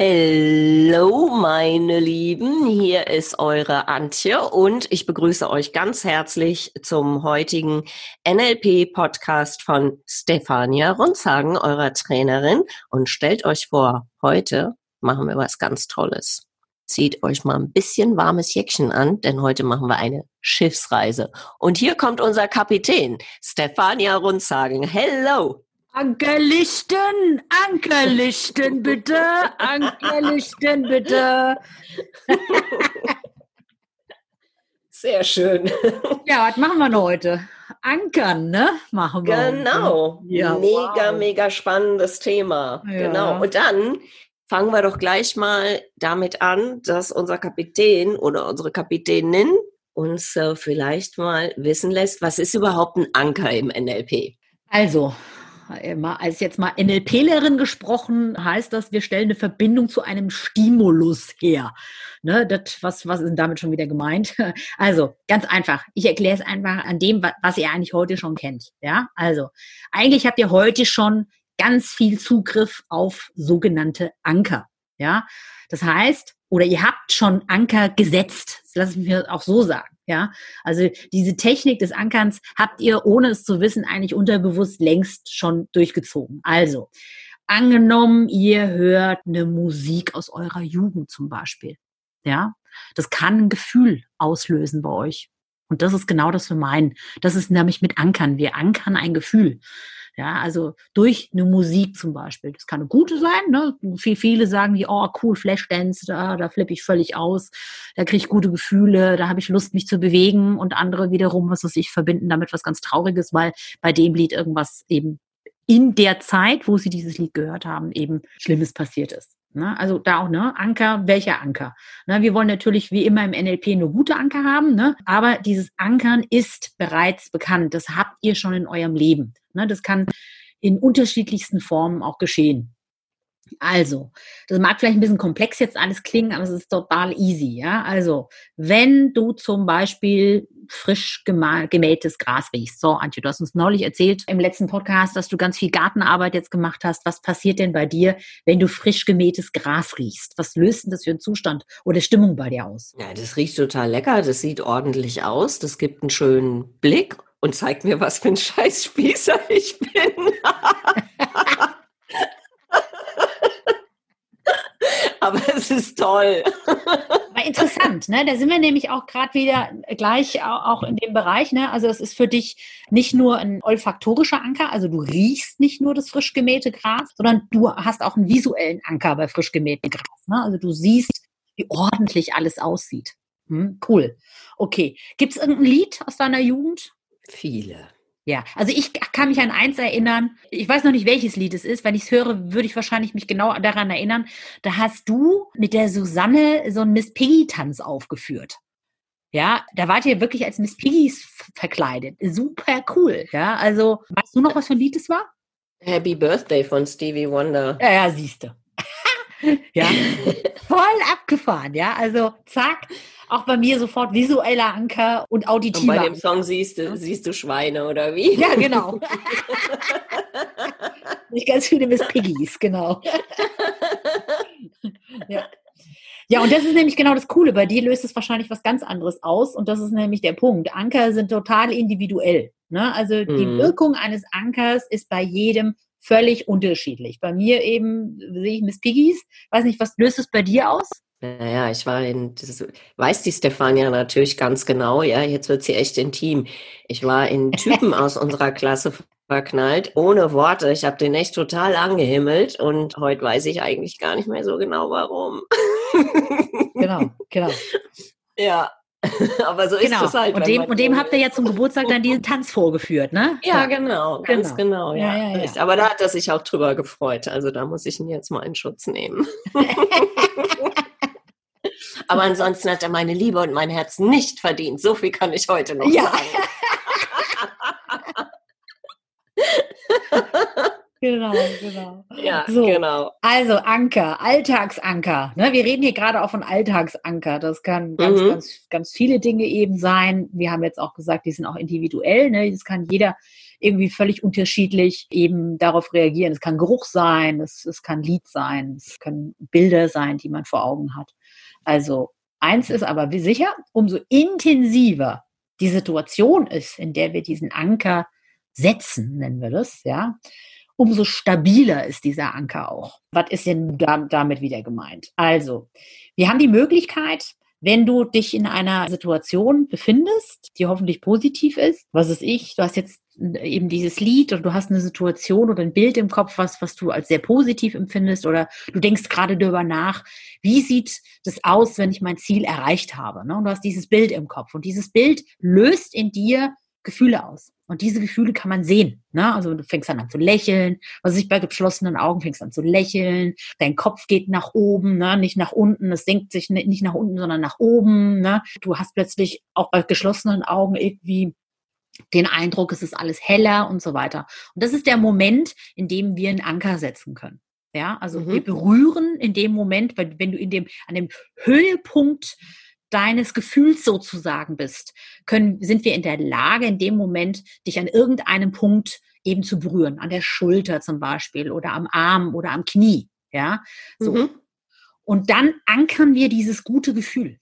Hallo, meine Lieben, hier ist eure Antje und ich begrüße euch ganz herzlich zum heutigen NLP-Podcast von Stefania Runzhagen, eurer Trainerin. Und stellt euch vor, heute machen wir was ganz Tolles. Zieht euch mal ein bisschen warmes Jäckchen an, denn heute machen wir eine Schiffsreise. Und hier kommt unser Kapitän, Stefania Runzhagen. Hello! Ankerlichten, Ankerlichten bitte, Ankerlichten bitte. Sehr schön. Ja, was machen wir heute? Ankern, ne? Machen wir. Genau. Ja, mega, wow. mega spannendes Thema. Ja. Genau. Und dann fangen wir doch gleich mal damit an, dass unser Kapitän oder unsere Kapitänin uns äh, vielleicht mal wissen lässt, was ist überhaupt ein Anker im NLP? Also, als jetzt mal NLP-Lehrerin gesprochen, heißt das, wir stellen eine Verbindung zu einem Stimulus her. Ne, das, was, was ist damit schon wieder gemeint? Also, ganz einfach. Ich erkläre es einfach an dem, was ihr eigentlich heute schon kennt. Ja, also, eigentlich habt ihr heute schon ganz viel Zugriff auf sogenannte Anker. Ja, das heißt, oder ihr habt schon Anker gesetzt. Das lasse ich mir auch so sagen. Ja, also diese Technik des Ankerns habt ihr, ohne es zu wissen, eigentlich unterbewusst längst schon durchgezogen. Also, angenommen, ihr hört eine Musik aus eurer Jugend zum Beispiel. Ja, das kann ein Gefühl auslösen bei euch. Und das ist genau das, was wir meinen. Das ist nämlich mit Ankern. Wir ankern ein Gefühl. Ja, also durch eine Musik zum Beispiel. Das kann eine gute sein. Ne? Viel, viele sagen wie, oh cool, Flashdance, da, da flippe ich völlig aus, da kriege ich gute Gefühle, da habe ich Lust, mich zu bewegen. Und andere wiederum, was weiß ich, verbinden damit was ganz Trauriges, weil bei dem Lied irgendwas eben in der Zeit, wo sie dieses Lied gehört haben, eben Schlimmes passiert ist. Ne? Also da auch, ne? Anker, welcher Anker? Ne? Wir wollen natürlich wie immer im NLP nur gute Anker haben, ne? aber dieses Ankern ist bereits bekannt. Das habt ihr schon in eurem Leben. Ne? Das kann in unterschiedlichsten Formen auch geschehen. Also, das mag vielleicht ein bisschen komplex jetzt alles klingen, aber es ist total easy, ja. Also, wenn du zum Beispiel frisch gemähtes Gras riechst. So, Antje, du hast uns neulich erzählt im letzten Podcast, dass du ganz viel Gartenarbeit jetzt gemacht hast. Was passiert denn bei dir, wenn du frisch gemähtes Gras riechst? Was löst denn das für einen Zustand oder Stimmung bei dir aus? Ja, das riecht total lecker. Das sieht ordentlich aus. Das gibt einen schönen Blick und zeigt mir, was für ein Scheißspießer ich bin. Aber es ist toll. Interessant, ne? Da sind wir nämlich auch gerade wieder gleich auch in dem Bereich, ne? Also es ist für dich nicht nur ein olfaktorischer Anker, also du riechst nicht nur das frisch gemähte Gras, sondern du hast auch einen visuellen Anker bei frisch gemähtem Gras. Ne? Also du siehst, wie ordentlich alles aussieht. Hm, cool. Okay. Gibt es irgendein Lied aus deiner Jugend? Viele. Ja, also ich kann mich an eins erinnern. Ich weiß noch nicht, welches Lied es ist. Wenn ich es höre, würde ich wahrscheinlich mich genau daran erinnern. Da hast du mit der Susanne so einen Miss Piggy-Tanz aufgeführt. Ja, da wart ihr wirklich als Miss Piggys verkleidet. Super cool. Ja, also weißt du noch, was für ein Lied es war? Happy Birthday von Stevie Wonder. Ja, ja siehst du. Ja, voll abgefahren. Ja, also zack auch bei mir sofort visueller Anker und auditiver. Und bei dem Song siehst du, siehst du Schweine oder wie? Ja, genau. Nicht ganz viele Miss Piggies, genau. ja. Ja, und das ist nämlich genau das Coole. Bei dir löst es wahrscheinlich was ganz anderes aus. Und das ist nämlich der Punkt. Anker sind total individuell. Ne? Also die mhm. Wirkung eines Ankers ist bei jedem völlig unterschiedlich. Bei mir eben sehe ich Miss Piggies. Weiß nicht, was löst es bei dir aus? Naja, ich war in, das weiß die Stefania natürlich ganz genau, ja, jetzt wird sie echt intim. Ich war in Typen aus unserer Klasse verknallt, ohne Worte. Ich habe den echt total angehimmelt und heute weiß ich eigentlich gar nicht mehr so genau warum. Genau, genau. Ja, Aber so ist genau. es halt. Und dem, und dem habt ihr ja zum Geburtstag dann diesen Tanz vorgeführt, ne? Ja, genau, ganz genau, genau ja. ja, ja. Aber da hat er sich auch drüber gefreut. Also da muss ich ihn jetzt mal in Schutz nehmen. Aber ansonsten hat er meine Liebe und mein Herz nicht verdient. So viel kann ich heute noch Ja. sagen. Genau, genau. Ja, So. genau. Also Anker, Alltagsanker. Ne, wir reden hier gerade auch von Alltagsanker. Das kann ganz, Mhm. ganz, ganz viele Dinge eben sein. Wir haben jetzt auch gesagt, die sind auch individuell. Ne? Das kann jeder irgendwie völlig unterschiedlich eben darauf reagieren. Es kann Geruch sein, es, es kann Lied sein, es können Bilder sein, die man vor Augen hat. Also eins ist aber sicher, umso intensiver die Situation ist, in der wir diesen Anker setzen, nennen wir das, ja, umso stabiler ist dieser Anker auch. Was ist denn da, damit wieder gemeint? Also, wir haben die Möglichkeit, wenn du dich in einer Situation befindest, die hoffentlich positiv ist, was ist ich, du hast jetzt eben dieses Lied oder du hast eine Situation oder ein Bild im Kopf, was, was du als sehr positiv empfindest oder du denkst gerade darüber nach, wie sieht das aus, wenn ich mein Ziel erreicht habe? Ne? Und du hast dieses Bild im Kopf und dieses Bild löst in dir Gefühle aus. Und diese Gefühle kann man sehen. Ne? Also du fängst dann an zu lächeln, was ich bei geschlossenen Augen fängst an zu lächeln, dein Kopf geht nach oben, ne? nicht nach unten, es senkt sich ni- nicht nach unten, sondern nach oben. Ne? Du hast plötzlich auch bei geschlossenen Augen irgendwie den Eindruck, es ist alles heller und so weiter. Und das ist der Moment, in dem wir einen Anker setzen können. Ja, also Mhm. wir berühren in dem Moment, wenn, wenn du in dem, an dem Höhepunkt deines Gefühls sozusagen bist, können, sind wir in der Lage, in dem Moment dich an irgendeinem Punkt eben zu berühren, an der Schulter zum Beispiel oder am Arm oder am Knie. Ja, so. Mhm. Und dann ankern wir dieses gute Gefühl.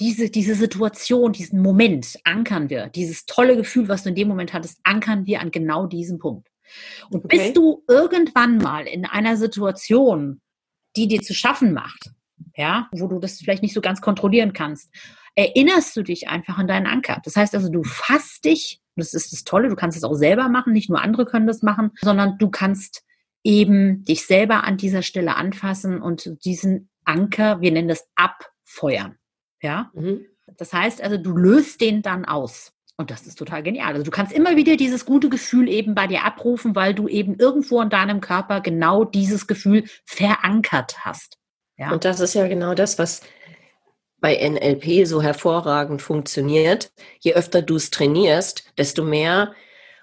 Diese, diese Situation, diesen Moment ankern wir. Dieses tolle Gefühl, was du in dem Moment hattest, ankern wir an genau diesem Punkt. Und Okay. bis du irgendwann mal in einer Situation, die dir zu schaffen macht, ja, wo du das vielleicht nicht so ganz kontrollieren kannst, erinnerst du dich einfach an deinen Anker. Das heißt also, du fasst dich, das ist das Tolle, du kannst es auch selber machen, nicht nur andere können das machen, sondern du kannst eben dich selber an dieser Stelle anfassen und diesen Anker, wir nennen das abfeuern. Ja, Mhm. das heißt also, du löst den dann aus. Und das ist total genial. Also du kannst immer wieder dieses gute Gefühl eben bei dir abrufen, weil du eben irgendwo in deinem Körper genau dieses Gefühl verankert hast. Ja. Und das ist ja genau das, was bei NLP so hervorragend funktioniert. Je öfter du es trainierst, desto mehr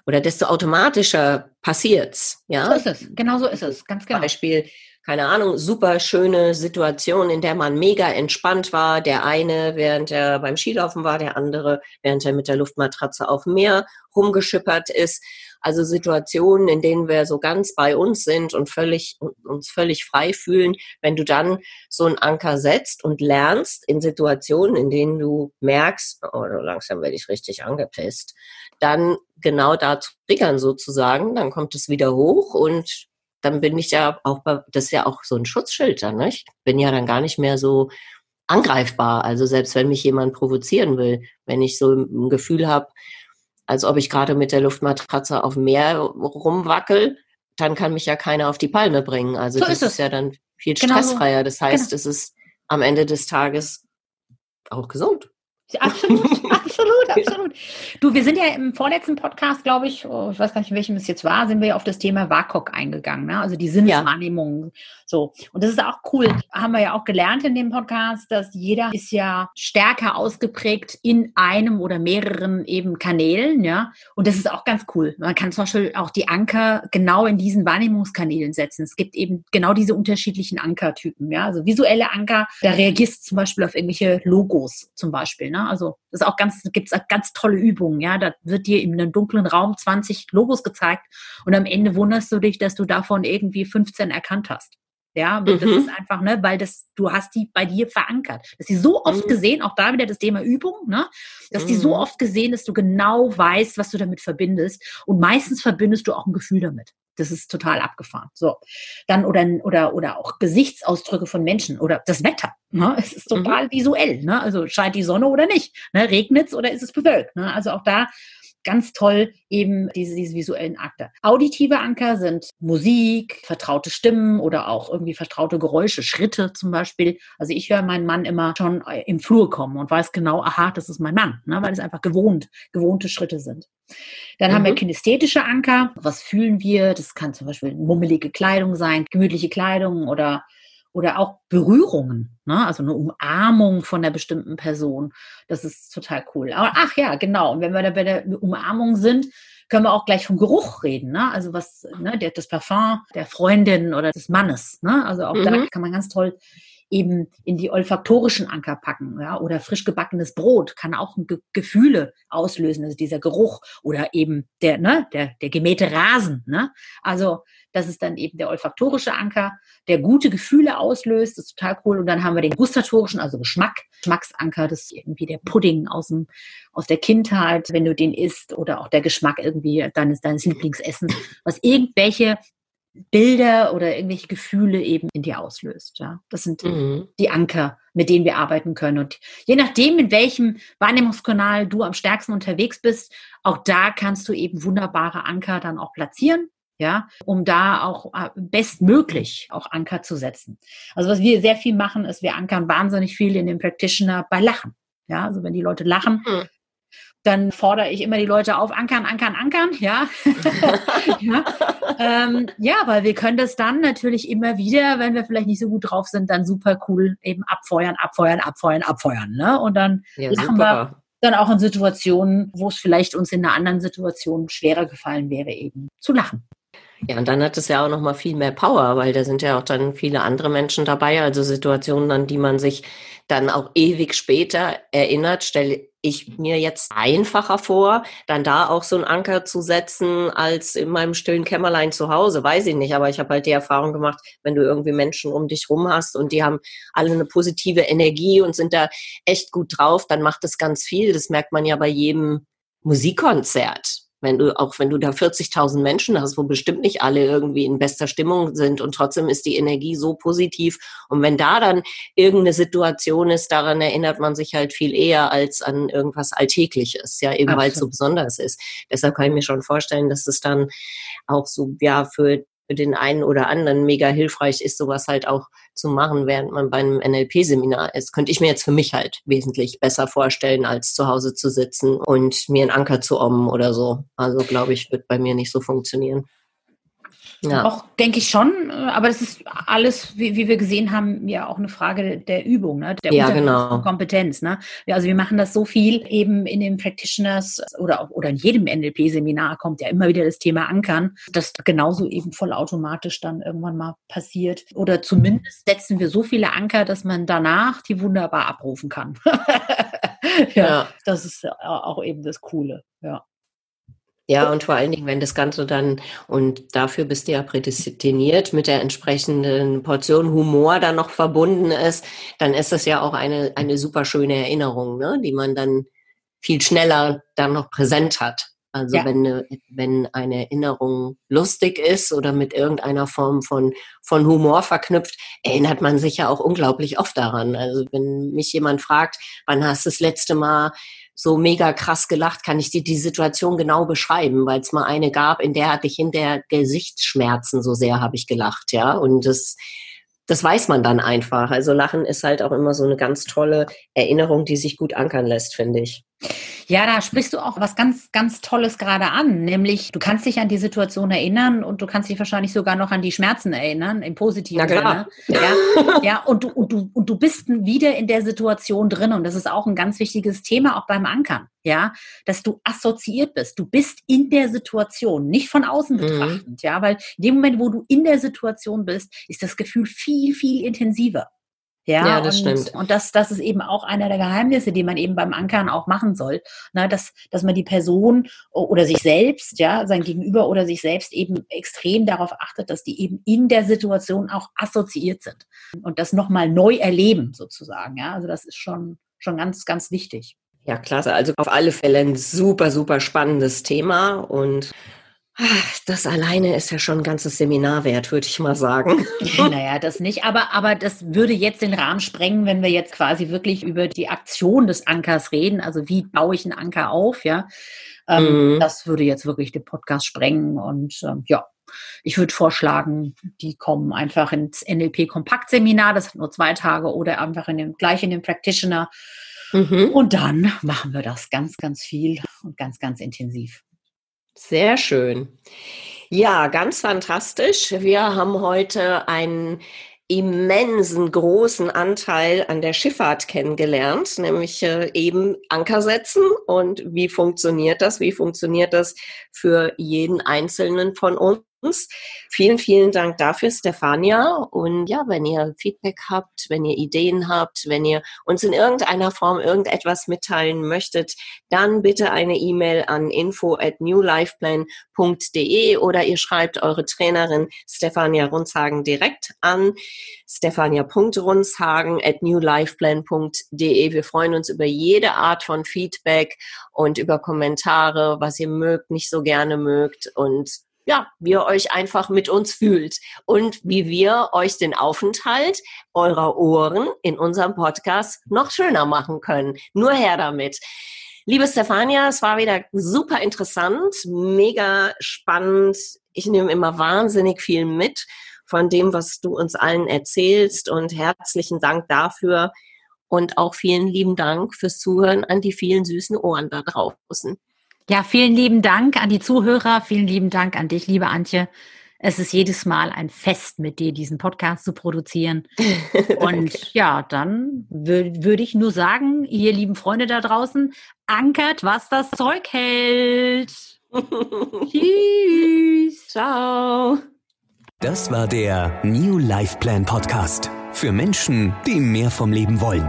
oder desto automatischer passiert's. so Ja, ist es. Genau so ist es. Ganz genau. Beispiel, keine Ahnung, super schöne Situation, in der man mega entspannt war. Der eine, während er beim Skilaufen war, der andere, während er mit der Luftmatratze auf dem Meer rumgeschippert ist. Also Situationen, in denen wir so ganz bei uns sind und völlig, uns völlig frei fühlen. Wenn du dann so einen Anker setzt und lernst in Situationen, in denen du merkst, oh, langsam werde ich richtig angepisst, dann genau da zu triggern sozusagen, dann kommt es wieder hoch und dann bin ich ja auch, bei, das ist ja auch so ein Schutzschild dann, nicht? Bin ja dann gar nicht mehr so angreifbar. Also selbst wenn mich jemand provozieren will, wenn ich so ein Gefühl habe, als ob ich gerade mit der Luftmatratze auf dem Meer rumwackel, dann kann mich ja keiner auf die Palme bringen. Also So das ist ist ja dann viel Genau stressfreier. Das heißt, Genau. es ist am Ende des Tages auch gesund. Absolut, absolut, absolut. Du, wir sind ja im vorletzten Podcast, glaube ich, oh, ich weiß gar nicht, in welchem es jetzt war, sind wir ja auf das Thema WAKOK eingegangen, ne? also die Sinneswahrnehmung. So. Und das ist auch cool. Haben wir ja auch gelernt in dem Podcast, dass jeder ist ja stärker ausgeprägt in einem oder mehreren eben Kanälen, ja. Und das ist auch ganz cool. Man kann zum Beispiel auch die Anker genau in diesen Wahrnehmungskanälen setzen. Es gibt eben genau diese unterschiedlichen Ankertypen, ja. Also visuelle Anker, da reagierst du zum Beispiel auf irgendwelche Logos zum Beispiel, ne? Also das ist auch ganz, gibt's auch ganz tolle Übungen, ja. Da wird dir in einem dunklen Raum 20 Logos gezeigt und am Ende wunderst du dich, dass du davon irgendwie 15 erkannt hast. Ja, das Mhm. ist einfach, ne, weil das, du hast die bei dir verankert. Das ist die so oft Mhm. gesehen, auch da wieder das Thema Übung, ne? Dass die so Mhm. oft gesehen, dass du genau weißt, was du damit verbindest. Und meistens verbindest du auch ein Gefühl damit. Das ist total abgefahren. So. Dann oder, oder, oder auch Gesichtsausdrücke von Menschen oder das Wetter. Ne? Es ist total visuell. Ne? Also scheint die Sonne oder nicht. Ne? Regnet es oder ist es bewölkt? Ne? Also auch da ganz toll eben diese, diese visuellen Akte. Auditive Anker sind Musik, vertraute Stimmen oder auch irgendwie vertraute Geräusche, Schritte zum Beispiel. Also ich höre meinen Mann immer schon äh, im Flur kommen und weiß genau, aha, das ist mein Mann, ne, weil es einfach gewohnt, gewohnte Schritte sind. Dann mhm. haben wir mhm. kinästhetische Anker. Was fühlen wir? Das kann zum Beispiel mummelige Kleidung sein, gemütliche Kleidung oder oder auch Berührungen, ne? also eine Umarmung von einer bestimmten Person. Das ist total cool. Aber, ach ja, genau. Und wenn wir da bei der Umarmung sind, können wir auch gleich vom Geruch reden. Ne? Also was, ne, der, das Parfum der Freundin oder des Mannes. Ne? Also auch mhm. da kann man ganz toll eben in die olfaktorischen Anker packen, ja, oder frisch gebackenes Brot kann auch Ge Gefühle auslösen, also dieser Geruch oder eben der, ne, der, der gemähte Rasen, ne, also das ist dann eben der olfaktorische Anker, der gute Gefühle auslöst. Das ist total cool. Und dann haben wir den gustatorischen, also Geschmack, Geschmacksanker, das ist irgendwie der Pudding aus, dem, aus der Kindheit, wenn du den isst, oder auch der Geschmack irgendwie deines, deines Lieblingsessens, was irgendwelche Bilder oder irgendwelche Gefühle eben in dir auslöst. Ja, das sind mhm. die Anker, mit denen wir arbeiten können. Und je nachdem, in welchem Wahrnehmungskanal du am stärksten unterwegs bist, auch da kannst du eben wunderbare Anker dann auch platzieren ja, um da auch äh, bestmöglich auch Anker zu setzen. Also was wir sehr viel machen, ist, wir ankern wahnsinnig viel in den Practitioner bei Lachen. Ja, also wenn die Leute lachen, mhm. Dann fordere ich immer die Leute auf, ankern, ankern, ankern, ja. ja. Ähm, ja, weil wir können das dann natürlich immer wieder, wenn wir vielleicht nicht so gut drauf sind, dann super cool eben abfeuern, abfeuern, abfeuern, abfeuern. Ne? Und dann ja, lachen super. wir dann auch in Situationen, wo es vielleicht uns in einer anderen Situation schwerer gefallen wäre, eben zu lachen. Ja, und dann hat es ja auch noch mal viel mehr Power, weil da sind ja auch dann viele andere Menschen dabei, also Situationen, an die man sich dann auch ewig später erinnert, stelle ich mir jetzt einfacher vor, dann da auch so einen Anker zu setzen, als in meinem stillen Kämmerlein zu Hause, weiß ich nicht, aber ich habe halt die Erfahrung gemacht, wenn du irgendwie Menschen um dich rum hast und die haben alle eine positive Energie und sind da echt gut drauf, dann macht es ganz viel. Das merkt man ja bei jedem Musikkonzert wenn du, auch wenn du da 40.000 Menschen hast, wo bestimmt nicht alle irgendwie in bester Stimmung sind und trotzdem ist die Energie so positiv. Und wenn da dann irgendeine Situation ist, daran erinnert man sich halt viel eher als an irgendwas Alltägliches, ja, eben weil es so besonders ist. Deshalb kann ich mir schon vorstellen, dass es dann auch so, ja, für für den einen oder anderen mega hilfreich ist, sowas halt auch zu machen, während man bei einem NLP-Seminar ist. Könnte ich mir jetzt für mich halt wesentlich besser vorstellen, als zu Hause zu sitzen und mir einen Anker zu ommen oder so. Also glaube ich, wird bei mir nicht so funktionieren. Ja. Auch denke ich schon, aber das ist alles, wie, wie, wir gesehen haben, ja auch eine Frage der Übung, ne? der ja, genau. Kompetenz. Ne? Ja, also wir machen das so viel eben in den Practitioners oder auch, oder in jedem NLP-Seminar kommt ja immer wieder das Thema Ankern, das genauso eben vollautomatisch dann irgendwann mal passiert. Oder zumindest setzen wir so viele Anker, dass man danach die wunderbar abrufen kann. ja, ja, das ist auch eben das Coole. Ja. Ja, und vor allen Dingen, wenn das Ganze dann, und dafür bist du ja prädestiniert, mit der entsprechenden Portion Humor dann noch verbunden ist, dann ist das ja auch eine, eine super schöne Erinnerung, ne? die man dann viel schneller dann noch präsent hat. Also ja. wenn, eine, wenn eine Erinnerung lustig ist oder mit irgendeiner Form von, von Humor verknüpft, erinnert man sich ja auch unglaublich oft daran. Also wenn mich jemand fragt, wann hast du das letzte Mal so mega krass gelacht, kann ich dir die Situation genau beschreiben, weil es mal eine gab, in der hatte ich hinter Gesichtsschmerzen, so sehr habe ich gelacht, ja. Und das, das weiß man dann einfach. Also Lachen ist halt auch immer so eine ganz tolle Erinnerung, die sich gut ankern lässt, finde ich. Ja, da sprichst du auch was ganz, ganz Tolles gerade an, nämlich du kannst dich an die Situation erinnern und du kannst dich wahrscheinlich sogar noch an die Schmerzen erinnern, im positiven Sinne. Ja, ja und, du, und, du, und du bist wieder in der Situation drin und das ist auch ein ganz wichtiges Thema, auch beim Ankern, ja, dass du assoziiert bist. Du bist in der Situation, nicht von außen mhm. betrachtend, ja, weil in dem Moment, wo du in der Situation bist, ist das Gefühl viel, viel intensiver. Ja, ja das und, stimmt. Und das, das ist eben auch einer der Geheimnisse, die man eben beim Ankern auch machen soll. Na, dass, dass man die Person oder sich selbst, ja, sein Gegenüber oder sich selbst eben extrem darauf achtet, dass die eben in der Situation auch assoziiert sind und das nochmal neu erleben, sozusagen. Ja, also das ist schon, schon ganz, ganz wichtig. Ja, klasse. Also auf alle Fälle ein super, super spannendes Thema und Das alleine ist ja schon ein ganzes Seminar wert, würde ich mal sagen. Naja, das nicht. Aber, aber das würde jetzt den Rahmen sprengen, wenn wir jetzt quasi wirklich über die Aktion des Ankers reden. Also wie baue ich einen Anker auf, ja. Ähm, mhm. Das würde jetzt wirklich den Podcast sprengen. Und ähm, ja, ich würde vorschlagen, die kommen einfach ins NLP-Kompakt-Seminar. Das hat nur zwei Tage oder einfach in dem, gleich in den Practitioner. Mhm. Und dann machen wir das ganz, ganz viel und ganz, ganz intensiv. Sehr schön. Ja, ganz fantastisch. Wir haben heute einen immensen großen Anteil an der Schifffahrt kennengelernt, nämlich äh, eben Anker setzen und wie funktioniert das? Wie funktioniert das für jeden Einzelnen von uns? Vielen, vielen Dank dafür, Stefania. Und ja, wenn ihr Feedback habt, wenn ihr Ideen habt, wenn ihr uns in irgendeiner Form irgendetwas mitteilen möchtet, dann bitte eine E-Mail an info at newlifeplan.de oder ihr schreibt eure Trainerin Stefania Runzhagen direkt an stefania.runzhagen at newlifeplan.de. Wir freuen uns über jede Art von Feedback und über Kommentare, was ihr mögt, nicht so gerne mögt und ja, wie ihr euch einfach mit uns fühlt und wie wir euch den Aufenthalt eurer Ohren in unserem Podcast noch schöner machen können. Nur her damit. Liebe Stefania, es war wieder super interessant, mega spannend. Ich nehme immer wahnsinnig viel mit von dem, was du uns allen erzählst und herzlichen Dank dafür und auch vielen lieben Dank fürs Zuhören an die vielen süßen Ohren da draußen. Ja, vielen lieben Dank an die Zuhörer. Vielen lieben Dank an dich, liebe Antje. Es ist jedes Mal ein Fest, mit dir diesen Podcast zu produzieren. Und ja, dann würde ich nur sagen, ihr lieben Freunde da draußen, ankert, was das Zeug hält. Tschüss. Ciao. Das war der New Life Plan Podcast. Für Menschen, die mehr vom Leben wollen.